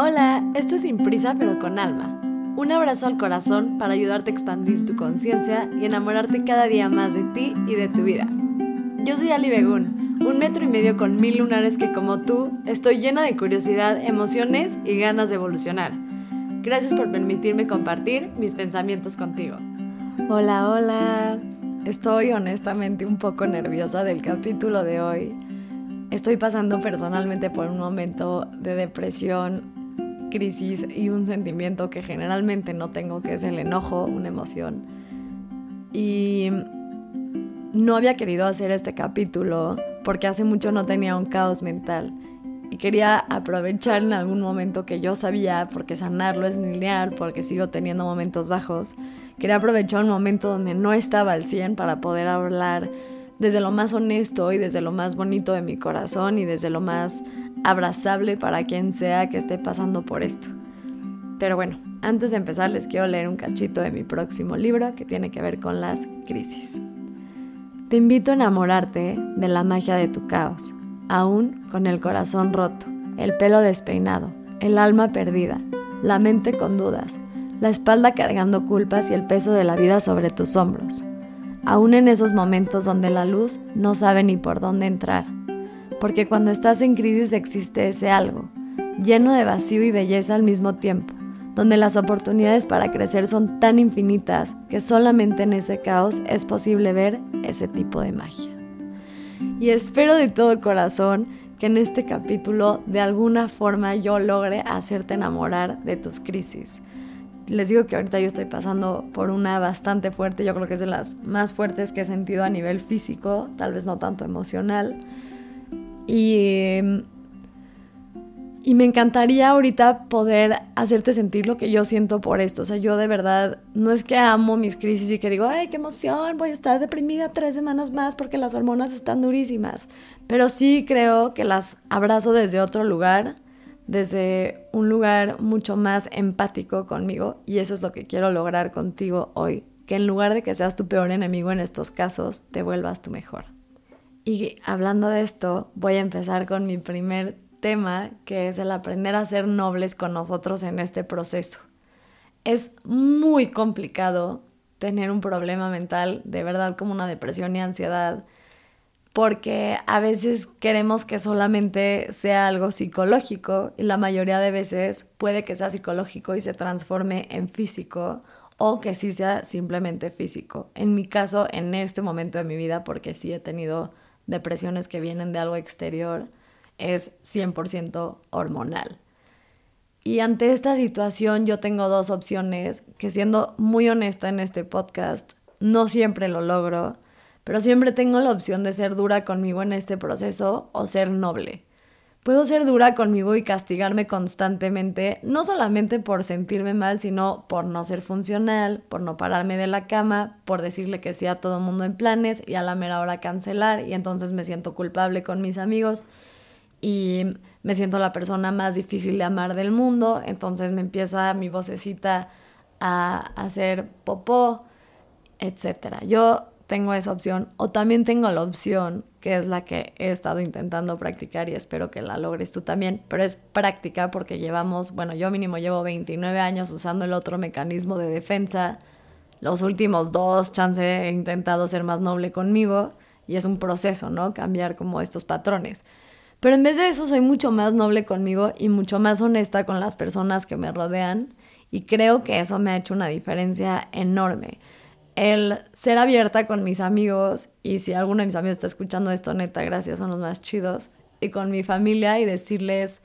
Hola, esto es Sin Prisa pero con Alma. Un abrazo al corazón para ayudarte a expandir tu conciencia y enamorarte cada día más de ti y de tu vida. Yo soy Ali Begun, un metro y medio con mil lunares que como tú estoy llena de curiosidad, emociones y ganas de evolucionar. Gracias por permitirme compartir mis pensamientos contigo. Hola, hola. Estoy honestamente un poco nerviosa del capítulo de hoy. Estoy pasando personalmente por un momento de depresión, crisis y un sentimiento que generalmente no tengo, que es el enojo, una emoción. Y no había querido hacer este capítulo porque hace mucho no tenía un caos mental y quería aprovechar en algún momento que yo sabía, porque sanarlo es lineal, porque sigo teniendo momentos bajos, quería aprovechar un momento donde no estaba al 100 para poder hablar desde lo más honesto y desde lo más bonito de mi corazón y desde lo más abrazable para quien sea que esté pasando por esto. Pero bueno, antes de empezar les quiero leer un cachito de mi próximo libro que tiene que ver con las crisis. Te invito a enamorarte de la magia de tu caos aún con el corazón roto, el pelo despeinado, el alma perdida, la mente con dudas, la espalda cargando culpas y el peso de la vida sobre tus hombros, aún en esos momentos donde la luz no sabe ni por dónde entrar, porque cuando estás en crisis existe ese algo, lleno de vacío y belleza al mismo tiempo, donde las oportunidades para crecer son tan infinitas que solamente en ese caos es posible ver ese tipo de magia y espero de todo corazón que en este capítulo de alguna forma yo logre hacerte enamorar de tus crisis. Les digo que ahorita yo estoy pasando por una bastante fuerte, yo creo que es de las más fuertes que he sentido a nivel físico, tal vez no tanto emocional. Y y me encantaría ahorita poder hacerte sentir lo que yo siento por esto. O sea, yo de verdad no es que amo mis crisis y que digo, ay, qué emoción, voy a estar deprimida tres semanas más porque las hormonas están durísimas. Pero sí creo que las abrazo desde otro lugar, desde un lugar mucho más empático conmigo. Y eso es lo que quiero lograr contigo hoy. Que en lugar de que seas tu peor enemigo en estos casos, te vuelvas tu mejor. Y hablando de esto, voy a empezar con mi primer tema que es el aprender a ser nobles con nosotros en este proceso. Es muy complicado tener un problema mental, de verdad como una depresión y ansiedad, porque a veces queremos que solamente sea algo psicológico y la mayoría de veces puede que sea psicológico y se transforme en físico o que sí sea simplemente físico. En mi caso, en este momento de mi vida, porque sí he tenido depresiones que vienen de algo exterior, es 100% hormonal. Y ante esta situación yo tengo dos opciones que siendo muy honesta en este podcast, no siempre lo logro, pero siempre tengo la opción de ser dura conmigo en este proceso o ser noble. Puedo ser dura conmigo y castigarme constantemente, no solamente por sentirme mal, sino por no ser funcional, por no pararme de la cama, por decirle que sí a todo mundo en planes y a la mera hora cancelar y entonces me siento culpable con mis amigos y me siento la persona más difícil de amar del mundo, entonces me empieza mi vocecita a hacer popó, etc. Yo tengo esa opción o también tengo la opción que es la que he estado intentando practicar y espero que la logres tú también, pero es práctica porque llevamos, bueno, yo mínimo llevo 29 años usando el otro mecanismo de defensa, los últimos dos chance he intentado ser más noble conmigo y es un proceso, ¿no? Cambiar como estos patrones. Pero en vez de eso soy mucho más noble conmigo y mucho más honesta con las personas que me rodean y creo que eso me ha hecho una diferencia enorme. El ser abierta con mis amigos y si alguno de mis amigos está escuchando esto, neta, gracias, son los más chidos. Y con mi familia y decirles,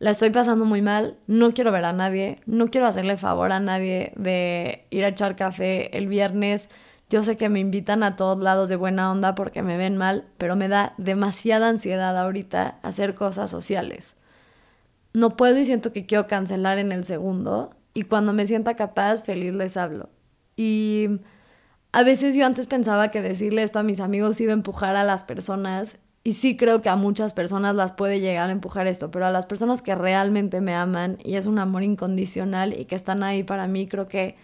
la estoy pasando muy mal, no quiero ver a nadie, no quiero hacerle favor a nadie de ir a echar café el viernes yo sé que me invitan a todos lados de buena onda porque me ven mal, pero me da demasiada ansiedad ahorita hacer cosas sociales. No puedo y siento que quiero cancelar en el segundo y cuando me sienta capaz, feliz les hablo. Y a veces yo antes pensaba que decirle esto a mis amigos iba a empujar a las personas y sí creo que a muchas personas las puede llegar a empujar esto, pero a las personas que realmente me aman y es un amor incondicional y que están ahí para mí, creo que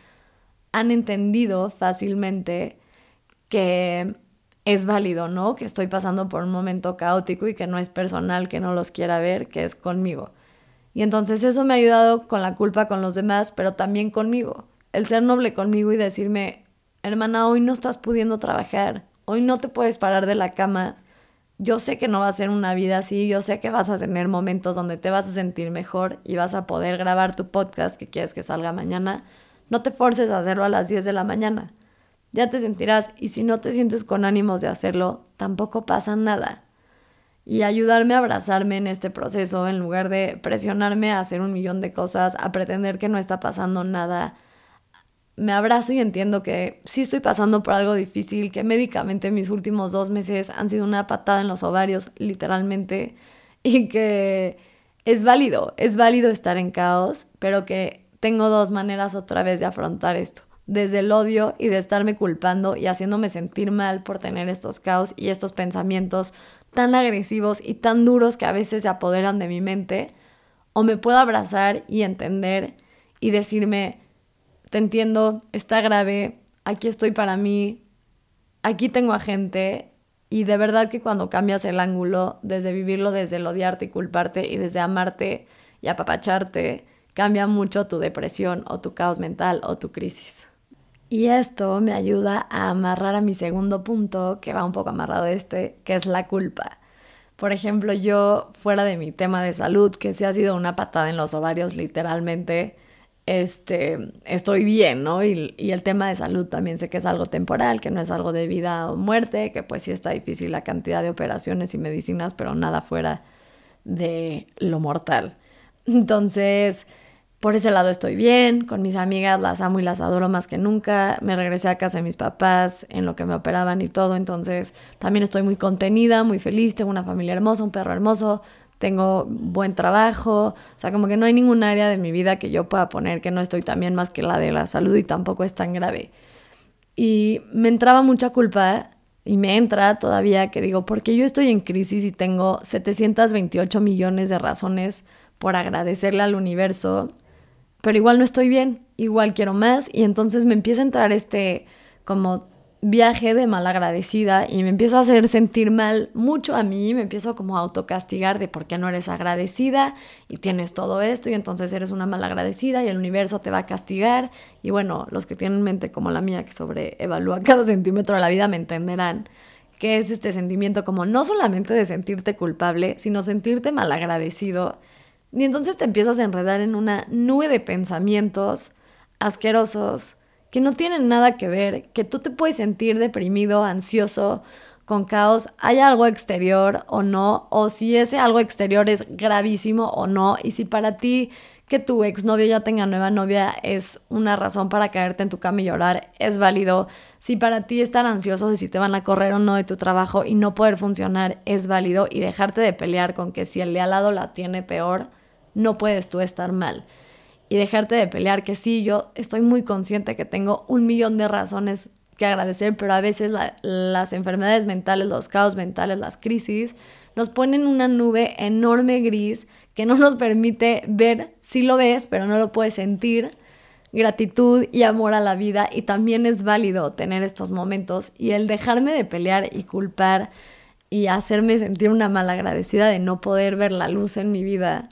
han entendido fácilmente que es válido, ¿no? Que estoy pasando por un momento caótico y que no es personal, que no los quiera ver, que es conmigo. Y entonces eso me ha ayudado con la culpa con los demás, pero también conmigo. El ser noble conmigo y decirme, hermana, hoy no estás pudiendo trabajar, hoy no te puedes parar de la cama. Yo sé que no va a ser una vida así, yo sé que vas a tener momentos donde te vas a sentir mejor y vas a poder grabar tu podcast que quieres que salga mañana. No te forces a hacerlo a las 10 de la mañana. Ya te sentirás y si no te sientes con ánimos de hacerlo, tampoco pasa nada y ayudarme a abrazarme en este proceso en lugar de presionarme a hacer un millón de cosas, a pretender que no está pasando nada. Me abrazo y entiendo que sí estoy pasando por algo difícil, que médicamente mis últimos dos meses han sido una patada en los ovarios, literalmente, y que es válido, es válido estar en caos, pero que tengo dos maneras otra vez de afrontar esto desde el odio y de estarme culpando y haciéndome sentir mal por tener estos caos y estos pensamientos tan agresivos y tan duros que a veces se apoderan de mi mente, o me puedo abrazar y entender y decirme, te entiendo, está grave, aquí estoy para mí, aquí tengo a gente, y de verdad que cuando cambias el ángulo, desde vivirlo desde el odiarte y culparte y desde amarte y apapacharte, cambia mucho tu depresión o tu caos mental o tu crisis. Y esto me ayuda a amarrar a mi segundo punto, que va un poco amarrado este, que es la culpa. Por ejemplo, yo fuera de mi tema de salud, que sí ha sido una patada en los ovarios literalmente, este, estoy bien, ¿no? Y, y, el tema de salud también sé que es algo temporal, que no es algo de vida o muerte, que pues sí está difícil la cantidad de operaciones y medicinas, pero nada fuera de lo mortal. Entonces, por ese lado estoy bien, con mis amigas las amo y las adoro más que nunca. Me regresé a casa de mis papás en lo que me operaban y todo, entonces también estoy muy contenida, muy feliz, tengo una familia hermosa, un perro hermoso, tengo buen trabajo, o sea, como que no hay ningún área de mi vida que yo pueda poner que no estoy tan bien más que la de la salud y tampoco es tan grave. Y me entraba mucha culpa y me entra todavía que digo, porque yo estoy en crisis y tengo 728 millones de razones por agradecerle al universo pero igual no estoy bien, igual quiero más y entonces me empieza a entrar este como viaje de malagradecida y me empiezo a hacer sentir mal mucho a mí, me empiezo como a autocastigar de por qué no eres agradecida y tienes todo esto y entonces eres una malagradecida y el universo te va a castigar. Y bueno, los que tienen mente como la mía que sobreevalúa cada centímetro de la vida me entenderán que es este sentimiento como no solamente de sentirte culpable, sino sentirte malagradecido. Y entonces te empiezas a enredar en una nube de pensamientos asquerosos que no tienen nada que ver, que tú te puedes sentir deprimido, ansioso, con caos, hay algo exterior o no, o si ese algo exterior es gravísimo o no, y si para ti que tu exnovio ya tenga nueva novia es una razón para caerte en tu cama y llorar, es válido. Si para ti estar ansioso de si te van a correr o no de tu trabajo y no poder funcionar, es válido, y dejarte de pelear con que si el de al lado la tiene peor, no puedes tú estar mal. Y dejarte de pelear, que sí, yo estoy muy consciente que tengo un millón de razones que agradecer, pero a veces las enfermedades mentales, los caos mentales, las crisis, nos ponen una nube enorme gris que no nos permite ver, sí lo ves, pero no lo puedes sentir, gratitud y amor a la vida y también es válido tener estos momentos y el dejarme de pelear y culpar y hacerme sentir una malagradecida de no poder ver la luz en mi vida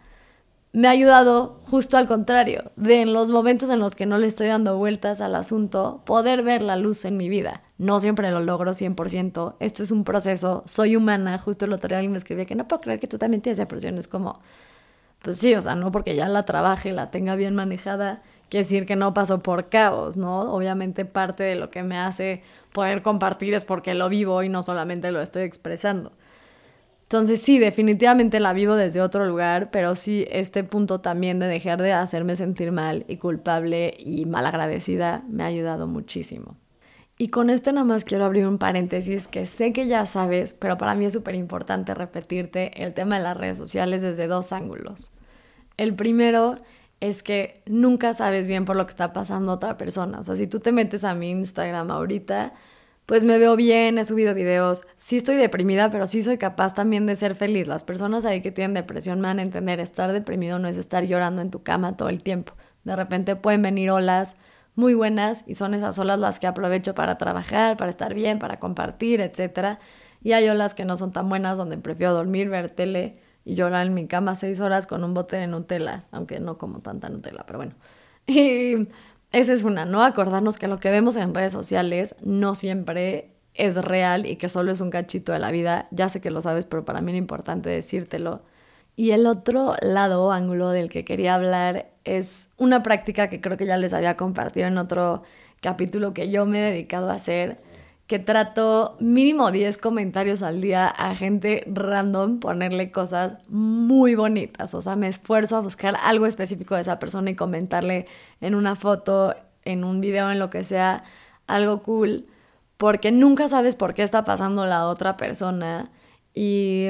me ha ayudado justo al contrario, de en los momentos en los que no le estoy dando vueltas al asunto, poder ver la luz en mi vida. No siempre lo logro 100%, esto es un proceso, soy humana, justo el otro día alguien me escribía que no puedo creer que tú también tienes depresión, es como, pues sí, o sea, no porque ya la trabaje, la tenga bien manejada, quiere decir que no paso por caos, ¿no? Obviamente parte de lo que me hace poder compartir es porque lo vivo y no solamente lo estoy expresando. Entonces sí, definitivamente la vivo desde otro lugar, pero sí este punto también de dejar de hacerme sentir mal y culpable y malagradecida me ha ayudado muchísimo. Y con este nada más quiero abrir un paréntesis que sé que ya sabes, pero para mí es súper importante repetirte el tema de las redes sociales desde dos ángulos. El primero es que nunca sabes bien por lo que está pasando otra persona. O sea, si tú te metes a mi Instagram ahorita, pues me veo bien, he subido videos, sí estoy deprimida, pero sí soy capaz también de ser feliz. Las personas ahí que tienen depresión me van a entender, estar deprimido no es estar llorando en tu cama todo el tiempo. De repente pueden venir olas muy buenas y son esas olas las que aprovecho para trabajar, para estar bien, para compartir, etc. Y hay olas que no son tan buenas donde prefiero dormir, ver tele y llorar en mi cama seis horas con un bote de Nutella, aunque no como tanta Nutella, pero bueno. Y esa es una, ¿no? Acordarnos que lo que vemos en redes sociales no siempre es real y que solo es un cachito de la vida. Ya sé que lo sabes, pero para mí es importante decírtelo. Y el otro lado, ángulo del que quería hablar, es una práctica que creo que ya les había compartido en otro capítulo que yo me he dedicado a hacer, que trato mínimo 10 comentarios al día a gente random, ponerle cosas muy bonitas. O sea, me esfuerzo a buscar algo específico de esa persona y comentarle en una foto, en un video, en lo que sea, algo cool, porque nunca sabes por qué está pasando la otra persona. Y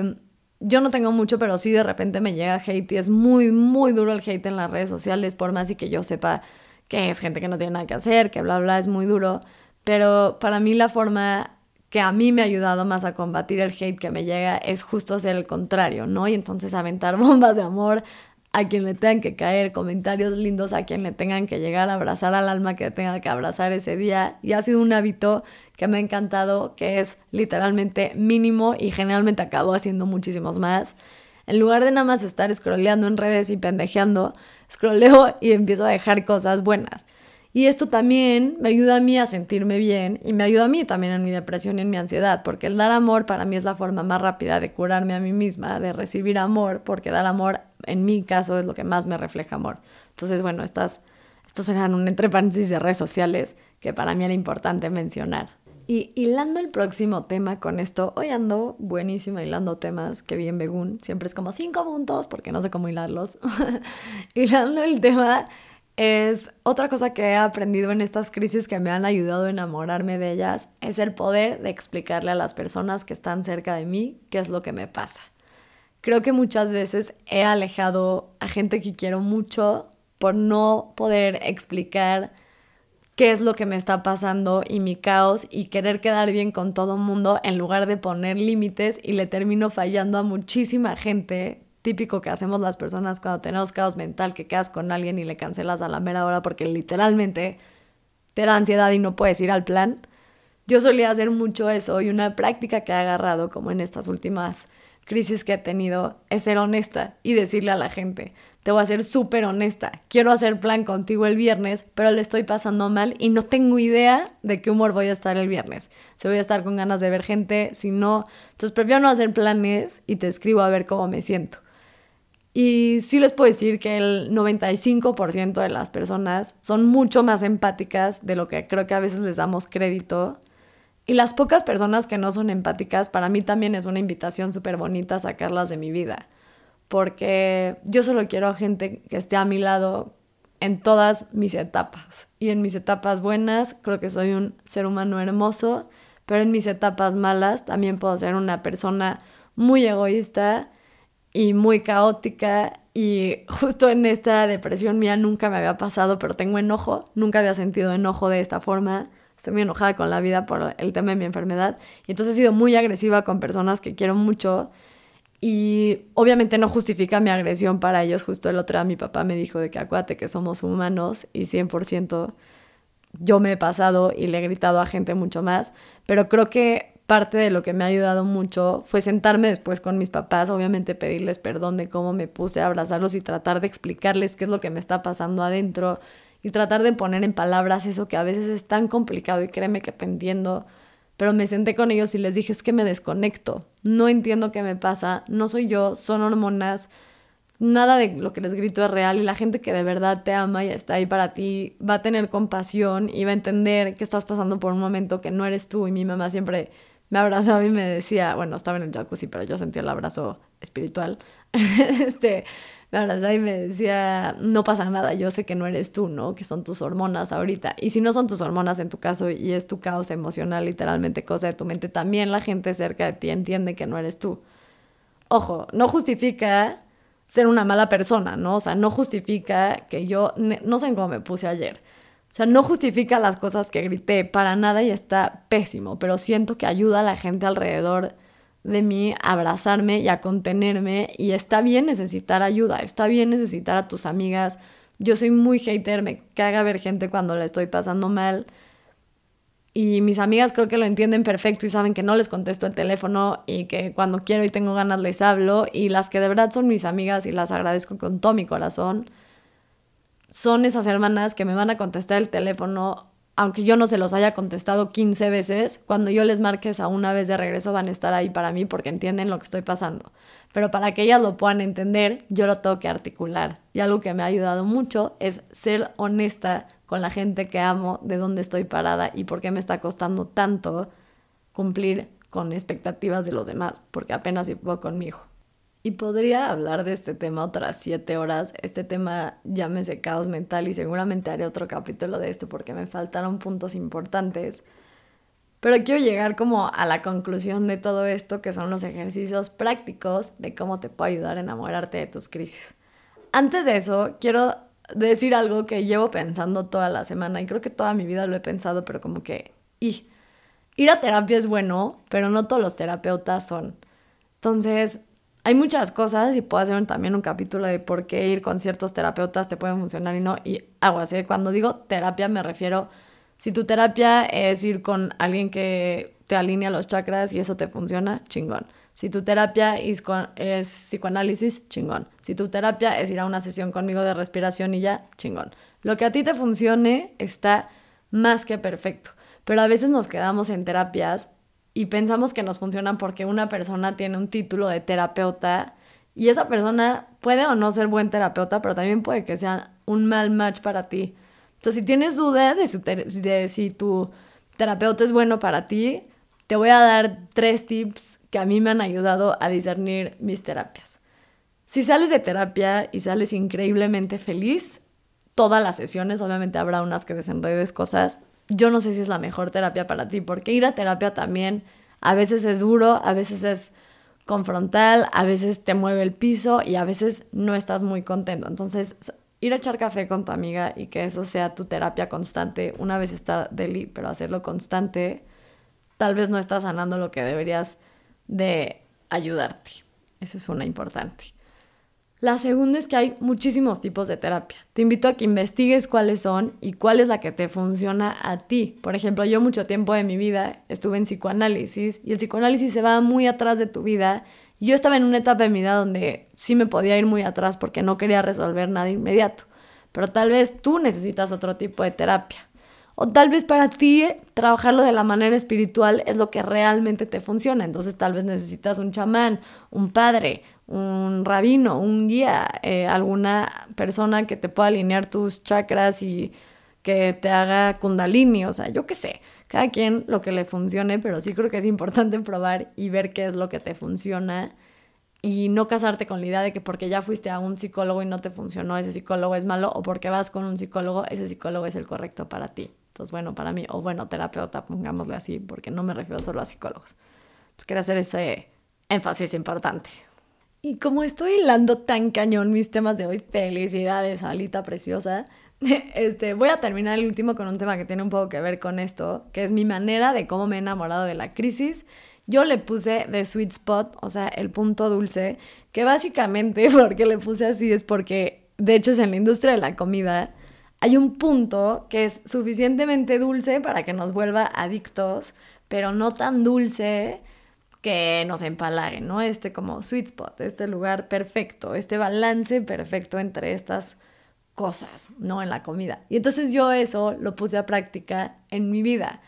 yo no tengo mucho, pero sí de repente me llega hate y es muy, muy duro el hate en las redes sociales, por más y que yo sepa que es gente que no tiene nada que hacer, que bla, bla, es muy duro. Pero para mí la forma que a mí me ha ayudado más a combatir el hate que me llega es justo hacer el contrario, ¿no? Y entonces aventar bombas de amor a quien le tengan que caer, comentarios lindos a quien le tengan que llegar, abrazar al alma que tenga que abrazar ese día. Y ha sido un hábito que me ha encantado, que es literalmente mínimo y generalmente acabo haciendo muchísimos más. En lugar de nada más estar scrolleando en redes y pendejeando, scrolleo y empiezo a dejar cosas buenas. Y esto también me ayuda a mí a sentirme bien y me ayuda a mí también en mi depresión y en mi ansiedad, porque el dar amor para mí es la forma más rápida de curarme a mí misma, de recibir amor, porque dar amor en mi caso es lo que más me refleja amor. Entonces, bueno, estas, estos eran un entre paréntesis de redes sociales que para mí era importante mencionar. Y hilando el próximo tema con esto, hoy ando buenísima hilando temas que vi en Begún, siempre es como cinco puntos porque no sé cómo hilarlos. hilando el tema es otra cosa que he aprendido en estas crisis que me han ayudado a enamorarme de ellas, es el poder de explicarle a las personas que están cerca de mí qué es lo que me pasa. Creo que muchas veces he alejado a gente que quiero mucho por no poder explicar qué es lo que me está pasando y mi caos y querer quedar bien con todo el mundo en lugar de poner límites y le termino fallando a muchísima gente típico que hacemos las personas cuando tenemos caos mental, que quedas con alguien y le cancelas a la mera hora porque literalmente te da ansiedad y no puedes ir al plan. Yo solía hacer mucho eso y una práctica que he agarrado como en estas últimas crisis que he tenido es ser honesta y decirle a la gente, te voy a ser súper honesta, quiero hacer plan contigo el viernes, pero le estoy pasando mal y no tengo idea de qué humor voy a estar el viernes. Si voy a estar con ganas de ver gente, si no, entonces prefiero no hacer planes y te escribo a ver cómo me siento. Y sí les puedo decir que el 95% de las personas son mucho más empáticas de lo que creo que a veces les damos crédito. Y las pocas personas que no son empáticas, para mí también es una invitación súper bonita sacarlas de mi vida. Porque yo solo quiero a gente que esté a mi lado en todas mis etapas. Y en mis etapas buenas creo que soy un ser humano hermoso, pero en mis etapas malas también puedo ser una persona muy egoísta y muy caótica y justo en esta depresión mía nunca me había pasado, pero tengo enojo, nunca había sentido enojo de esta forma, estoy muy enojada con la vida por el tema de mi enfermedad y entonces he sido muy agresiva con personas que quiero mucho y obviamente no justifica mi agresión para ellos, justo el otro día mi papá me dijo de que acuérdate que somos humanos y 100% yo me he pasado y le he gritado a gente mucho más, pero creo que parte de lo que me ha ayudado mucho fue sentarme después con mis papás, obviamente pedirles perdón de cómo me puse abrazarlos y tratar de explicarles qué es lo que me está pasando adentro y tratar de poner en palabras eso que a veces es tan complicado y créeme que te entiendo, pero me senté con ellos y les dije es que me desconecto, no entiendo qué me pasa, no soy yo, son hormonas, nada de lo que les grito es real y la gente que de verdad te ama y está ahí para ti va a tener compasión y va a entender que estás pasando por un momento que no eres tú y mi mamá siempre me abrazaba y me decía, bueno, estaba en el jacuzzi, pero yo sentía el abrazo espiritual. este, me abrazaba y me decía, no pasa nada, yo sé que no eres tú, ¿no? Que son tus hormonas ahorita. Y si no son tus hormonas en tu caso y es tu caos emocional, literalmente cosa de tu mente, también la gente cerca de ti entiende que no eres tú. Ojo, no justifica ser una mala persona, ¿no? O sea, no justifica que yo, no sé cómo me puse ayer o sea, no justifica las cosas que grité para nada y está pésimo, pero siento que ayuda a la gente alrededor de mí a abrazarme y a contenerme y está bien necesitar ayuda, está bien necesitar a tus amigas. Yo soy muy hater, me caga ver gente cuando la estoy pasando mal, Y mis amigas creo que lo entienden perfecto y saben que no les contesto el teléfono y que cuando quiero y tengo ganas les hablo. Y las que de verdad son mis amigas y las agradezco con todo mi corazón, son esas hermanas que me van a contestar el teléfono aunque yo no se los haya contestado 15 veces, cuando yo les marque esa una vez de regreso van a estar ahí para mí porque entienden lo que estoy pasando. Pero para que ellas lo puedan entender, yo lo tengo que articular. Y algo que me ha ayudado mucho es ser honesta con la gente que amo, de dónde estoy parada y por qué me está costando tanto cumplir con expectativas de los demás, porque apenas si puedo con mi hijo. Y podría hablar de este tema otras siete horas. Este tema llámese caos mental y seguramente haré otro capítulo de esto porque me faltaron puntos importantes. Pero quiero llegar como a la conclusión de todo esto, que son los ejercicios prácticos de cómo te puede ayudar a enamorarte de tus crisis. Antes de eso, quiero decir algo que llevo pensando toda la semana y creo que toda mi vida lo he pensado, pero como que, y, ir a terapia es bueno, pero no todos los terapeutas son. Entonces, hay muchas cosas y puedo hacer también un capítulo de por qué ir con ciertos terapeutas te pueden funcionar y no. Y aguas, ¿eh? cuando digo terapia me refiero, si tu terapia es ir con alguien que te alinea los chakras y eso te funciona, chingón. Si tu terapia es, es psicoanálisis, chingón. Si tu terapia es ir a una sesión conmigo de respiración y ya, chingón. Lo que a ti te funcione está más que perfecto. Pero a veces nos quedamos en terapias y pensamos que nos funcionan porque una persona tiene un título de terapeuta y esa persona puede o no ser buen terapeuta, pero también puede que sea un mal match para ti. Entonces, si tienes duda de, si tu terapeuta es bueno para ti, te voy a dar tres tips que a mí me han ayudado a discernir mis terapias. Si sales de terapia y sales increíblemente feliz, todas las sesiones, obviamente habrá unas que desenredes cosas, yo no sé si es la mejor terapia para ti, porque ir a terapia también a veces es duro, a veces es confrontal, a veces te mueve el piso y a veces no estás muy contento. Entonces, ir a echar café con tu amiga y que eso sea tu terapia constante, una vez está deli, pero hacerlo constante, tal vez no estás sanando lo que deberías de ayudarte. Eso es una importante. La segunda es que hay muchísimos tipos de terapia. Te invito a que investigues cuáles son y cuál es la que te funciona a ti. Por ejemplo, yo mucho tiempo de mi vida estuve en psicoanálisis y el psicoanálisis se va muy atrás de tu vida. yo estaba en una etapa de mi vida donde sí me podía ir muy atrás porque no quería resolver nada inmediato. Pero tal vez tú necesitas otro tipo de terapia. O tal vez para ti trabajarlo de la manera espiritual es lo que realmente te funciona. Entonces tal vez necesitas un chamán, un padre, un rabino, un guía, eh, alguna persona que te pueda alinear tus chakras y que te haga kundalini, o sea, yo qué sé, cada quien lo que le funcione, pero sí creo que es importante probar y ver qué es lo que te funciona y no casarte con la idea de que porque ya fuiste a un psicólogo y no te funcionó, ese psicólogo es malo, o porque vas con un psicólogo, ese psicólogo es el correcto para ti. Entonces, bueno, para mí, o bueno, terapeuta, pongámosle así, porque no me refiero solo a psicólogos. Pues quería hacer ese énfasis importante. Y como estoy hilando tan cañón mis temas de hoy, felicidades, Alita preciosa. Este, voy a terminar el último con un tema que tiene un poco que ver con esto, que es mi manera de cómo me he enamorado de la crisis. Yo le puse de sweet spot, o sea, el punto dulce, que básicamente porque le puse así es porque, de hecho, es en la industria de la comida hay un punto que es suficientemente dulce para que nos vuelva adictos, pero no tan dulce que nos empalague, ¿no? Este como sweet spot, este lugar perfecto, este balance perfecto entre estas cosas, ¿no? En la comida. Y entonces yo eso lo puse a práctica en mi vida.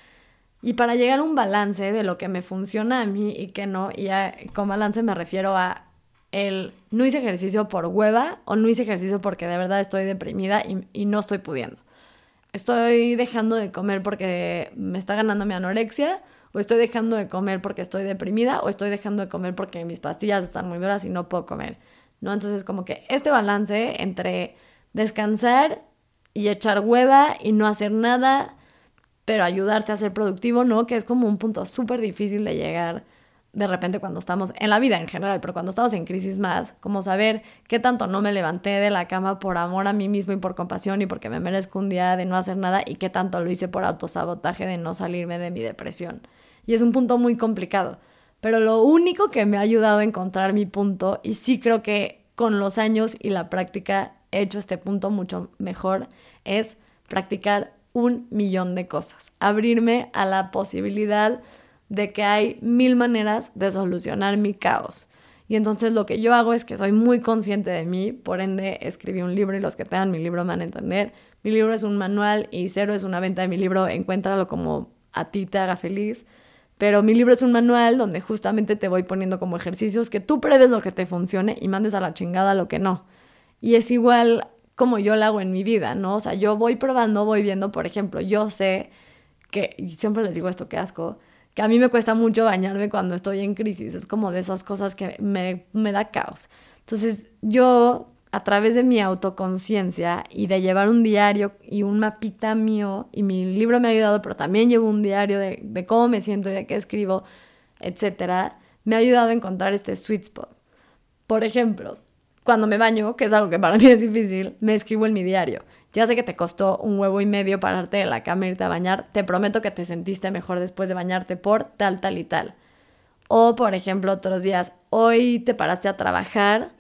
Y para llegar a un balance de lo que me funciona a mí y que no, y con balance me refiero a el no hice ejercicio por hueva o no hice ejercicio porque de verdad estoy deprimida y, no estoy pudiendo. Estoy dejando de comer porque me está ganando mi anorexia o estoy dejando de comer porque estoy deprimida o estoy dejando de comer porque mis pastillas están muy duras y no puedo comer. ¿No? Entonces como que este balance entre descansar y echar hueva y no hacer nada, pero ayudarte a ser productivo, ¿no? Que es como un punto súper difícil de llegar de repente cuando estamos en la vida en general, pero cuando estamos en crisis más, como saber qué tanto no me levanté de la cama por amor a mí mismo y por compasión y porque me merezco un día de no hacer nada y qué tanto lo hice por autosabotaje de no salirme de mi depresión. Y es un punto muy complicado, pero lo único que me ha ayudado a encontrar mi punto, y sí creo que con los años y la práctica he hecho este punto mucho mejor, es practicar un millón de cosas, abrirme a la posibilidad de que hay mil maneras de solucionar mi caos. Y entonces lo que yo hago es que soy muy consciente de mí, por ende escribí un libro y los que tengan mi libro van a entender. Mi libro es un manual y cero es una venta de mi libro, encuéntralo como a ti te haga feliz. Pero mi libro es un manual donde justamente te voy poniendo como ejercicios que tú pruebes lo que te funcione y mandes a la chingada lo que no. Y es igual como yo lo hago en mi vida, ¿no? O sea, yo voy probando, voy viendo, por ejemplo, yo sé que, y siempre les digo esto, que asco, que a mí me cuesta mucho bañarme cuando estoy en crisis, es como de esas cosas que me, me da caos. Entonces, yo a través de mi autoconciencia y de llevar un diario y un mapita mío, y mi libro me ha ayudado, pero también llevo un diario de, de cómo me siento y de qué escribo, etcétera, me ha ayudado a encontrar este sweet spot. Por ejemplo, cuando me baño, que es algo que para mí es difícil, me escribo en mi diario. Ya sé que te costó un huevo y medio pararte de la cama e irte a bañar, te prometo que te sentiste mejor después de bañarte por tal, tal y tal. O, por ejemplo, otros días, hoy te paraste a trabajar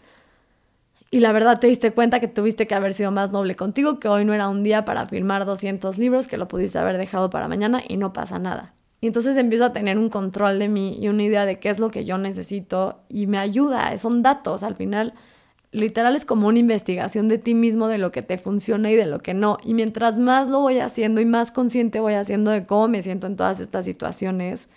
y la verdad te diste cuenta que tuviste que haber sido más noble contigo, que hoy no era un día para firmar 200 libros, que lo pudiste haber dejado para mañana y no pasa nada. Y entonces empiezo a tener un control de mí y una idea de qué es lo que yo necesito y me ayuda, son datos al final. Literal es como una investigación de ti mismo, de lo que te funciona y de lo que no. Y mientras más lo voy haciendo y más consciente voy haciendo de cómo me siento en todas estas situaciones,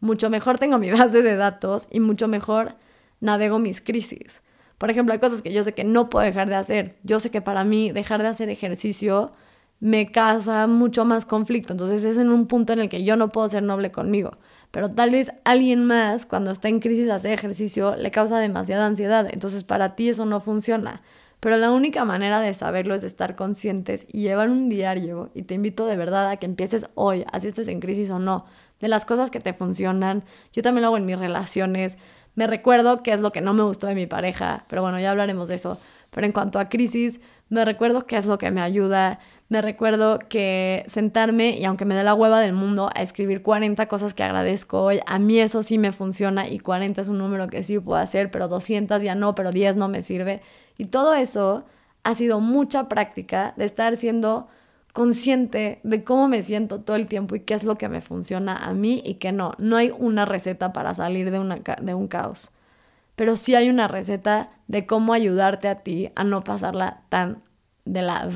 mucho mejor tengo mi base de datos y mucho mejor navego mis crisis. Por ejemplo, hay cosas que yo sé que no puedo dejar de hacer. Yo sé que para mí dejar de hacer ejercicio me causa mucho más conflicto. Entonces es en un punto en el que yo no puedo ser noble conmigo. Pero tal vez alguien más, cuando está en crisis, hace ejercicio, le causa demasiada ansiedad. Entonces para ti eso no funciona. Pero la única manera de saberlo es estar conscientes y llevar un diario. Y te invito de verdad a que empieces hoy, así estés en crisis o no, de las cosas que te funcionan. Yo también lo hago en mis relaciones. Me recuerdo qué es lo que no me gustó de mi pareja, pero bueno, ya hablaremos de eso. Pero en cuanto a crisis, me recuerdo qué es lo que me ayuda. Me recuerdo que sentarme y aunque me dé la hueva del mundo a escribir 40 cosas que agradezco hoy, a mí eso sí me funciona y 40 es un número que sí puedo hacer, pero 200 ya no, pero 10 no me sirve. Y todo eso ha sido mucha práctica de estar siendo consciente de cómo me siento todo el tiempo y qué es lo que me funciona a mí y qué no. No hay una receta para salir de, de un caos, pero sí hay una receta de cómo ayudarte a ti a no pasarla tan de la...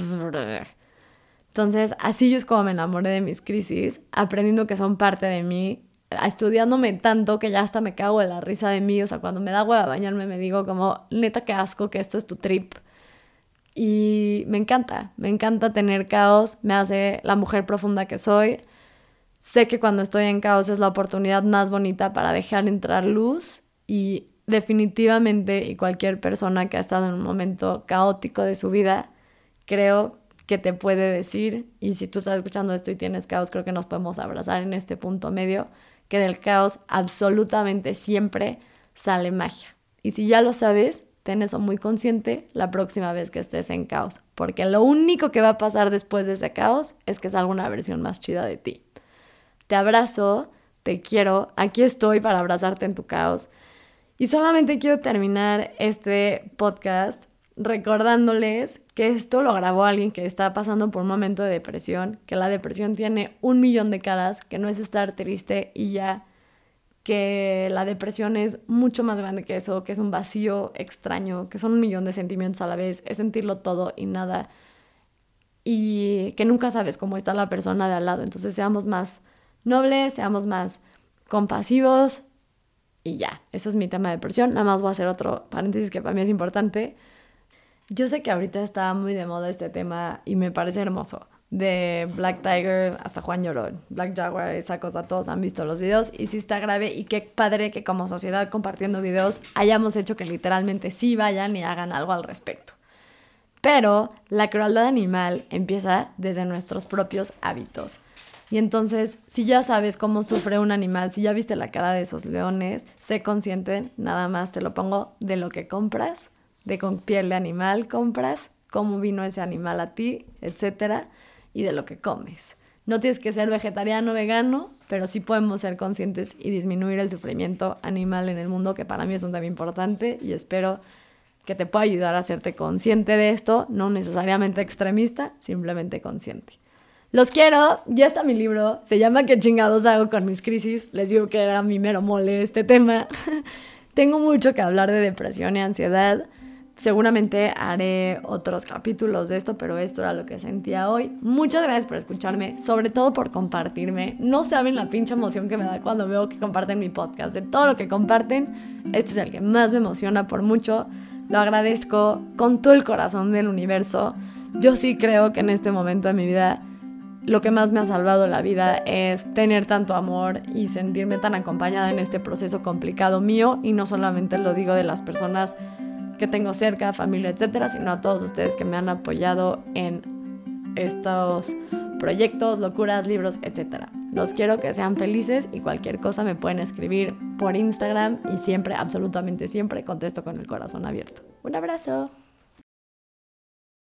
Entonces, así yo es como me enamoré de mis crisis, aprendiendo que son parte de mí, estudiándome tanto que ya hasta me cago de la risa de mí, o sea, cuando me da hueva bañarme me digo como, neta, qué asco que esto es tu trip y me encanta, me encanta tener caos, me hace la mujer profunda que soy. Sé que cuando estoy en caos es la oportunidad más bonita para dejar entrar luz y definitivamente y cualquier persona que ha estado en un momento caótico de su vida, creo que te puede decir, y si tú estás escuchando esto y tienes caos, creo que nos podemos abrazar en este punto medio, que del caos absolutamente siempre sale magia. Y si ya lo sabes, ten eso muy consciente la próxima vez que estés en caos, porque lo único que va a pasar después de ese caos es que salga una versión más chida de ti. Te abrazo, te quiero, aquí estoy para abrazarte en tu caos. Y solamente quiero terminar este podcast recordándoles que esto lo grabó alguien que está pasando por un momento de depresión, que la depresión tiene un millón de caras, que no es estar triste y ya que la depresión es mucho más grande que eso, que es un vacío extraño, que son un millón de sentimientos a la vez, es sentirlo todo y nada, y que nunca sabes cómo está la persona de al lado. Entonces seamos más nobles, seamos más compasivos y ya, eso es mi tema de depresión. Nada más voy a hacer otro paréntesis que para mí es importante. Yo sé que ahorita está muy de moda este tema y me parece hermoso de Black Tiger hasta Juan Llorón, Black Jaguar, esa cosa, todos han visto los videos y sí está grave y qué padre que como sociedad compartiendo videos hayamos hecho que literalmente sí vayan y hagan algo al respecto. Pero la crueldad animal empieza desde nuestros propios hábitos. Y entonces, si ya sabes cómo sufre un animal, si ya viste la cara de esos leones, sé consciente, nada más te lo pongo, de lo que compras, de con piel de animal compras, cómo vino ese animal a ti, etcétera y de lo que comes. No tienes que ser vegetariano vegano, pero sí podemos ser conscientes y disminuir el sufrimiento animal en el mundo, que para mí es un tema importante y espero que te pueda ayudar a hacerte consciente de esto, no necesariamente extremista, simplemente consciente. Los quiero, ya está mi libro, se llama ¿Qué chingados hago con mis crisis? Les digo que era mi mero mole este tema. Tengo mucho que hablar de depresión y ansiedad. Seguramente haré otros capítulos de esto, pero esto era lo que sentía hoy. Muchas gracias por escucharme, sobre todo por compartirme. No saben la pinche emoción que me da cuando veo que comparten mi podcast. De todo lo que comparten, este es el que más me emociona por mucho. Lo agradezco con todo el corazón del universo. Yo sí creo que en este momento de mi vida lo que más me ha salvado la vida es tener tanto amor y sentirme tan acompañada en este proceso complicado mío y no solamente lo digo de las personas que tengo cerca, familia, etcétera, sino a todos ustedes que me han apoyado en estos proyectos, locuras, libros, etcétera. Los quiero que sean felices y cualquier cosa me pueden escribir por Instagram y siempre, absolutamente siempre, contesto con el corazón abierto. Un abrazo.